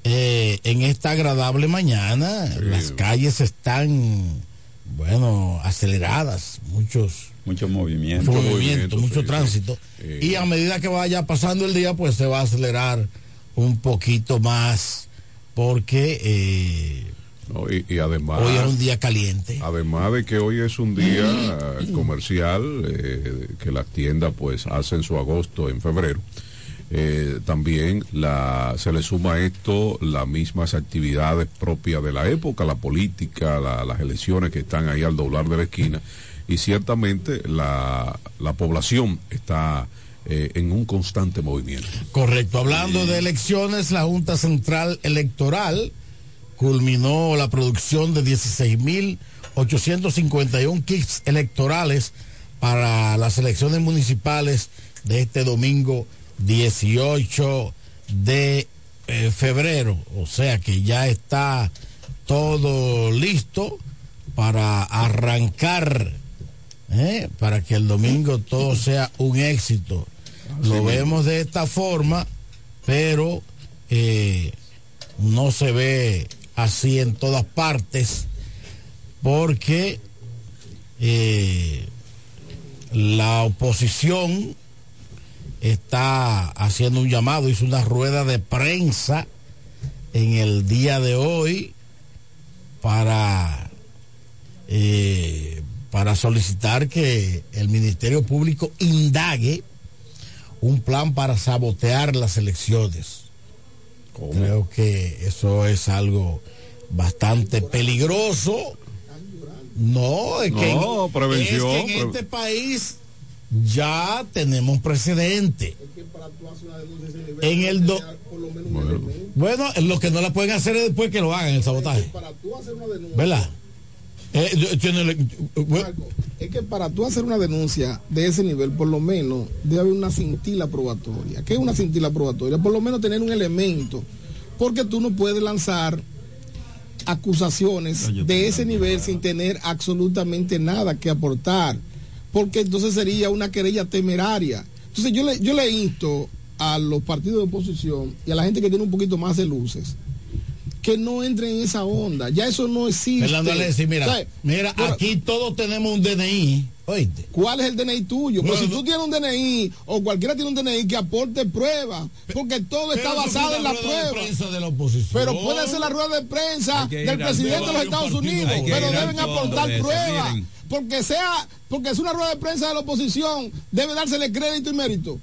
eh, en esta agradable mañana. Las calles están, bueno, aceleradas, muchos Mucho movimiento. mucho movimiento, mucho sí, tránsito. sí. Y a medida que vaya pasando el día, pues se va a acelerar un poquito más, porque eh, No, y, y además. hoy es un día caliente. Además de que hoy es un día eh, comercial, eh, que las tiendas pues hacen su agosto en febrero. eh, también la, se le suma a esto las mismas actividades propias de la época, la política, la- las elecciones que están ahí al doblar de la esquina. Y ciertamente la, la población está eh, en un constante movimiento. Correcto. Hablando de elecciones, la Junta Central Electoral culminó la producción de 16.851 kits electorales para las elecciones municipales de este domingo 18 de eh, febrero. O sea que ya está todo listo para arrancar, ¿eh? para que el domingo todo sea un éxito. Lo vemos de esta forma pero eh, no se ve así en todas partes porque eh, la oposición está haciendo un llamado, hizo una rueda de prensa en el día de hoy para, eh, para solicitar que el Ministerio Público indague un plan para sabotear las elecciones. Creo que eso es algo bastante peligroso. No, es que, No, en- prevención, es que en pre- este país ya tenemos precedente. En el do- bueno, lo que no la pueden hacer es después que lo hagan el sabotaje. ¿Verdad? Eh, yo- yo no le- Marco, es que para tú hacer una denuncia de ese nivel, por lo menos debe haber una cintila probatoria. ¿Qué es una cintila probatoria? Por lo menos tener un elemento. Porque tú no puedes lanzar acusaciones de ese nivel sin tener absolutamente nada que aportar. Porque entonces sería una querella temeraria. Entonces yo le, yo le insto a los partidos de oposición y a la gente que tiene un poquito más de luces que no entren en esa onda. Ya eso no existe. Fernando Alessi, mira, ¿Sabes? mira, aquí todos tenemos un DNI. Oíste. ¿Cuál es el DNI tuyo? Pues si tú tienes un DNI o cualquiera tiene un DNI que aporte pruebas, porque todo está basado en la la rueda de prueba. prensa de la oposición. Pero puede ser la rueda de prensa del presidente de los Estados Unidos, pero deben aportar pruebas. Porque sea, porque es una rueda de prensa de la oposición, debe dársele crédito y mérito.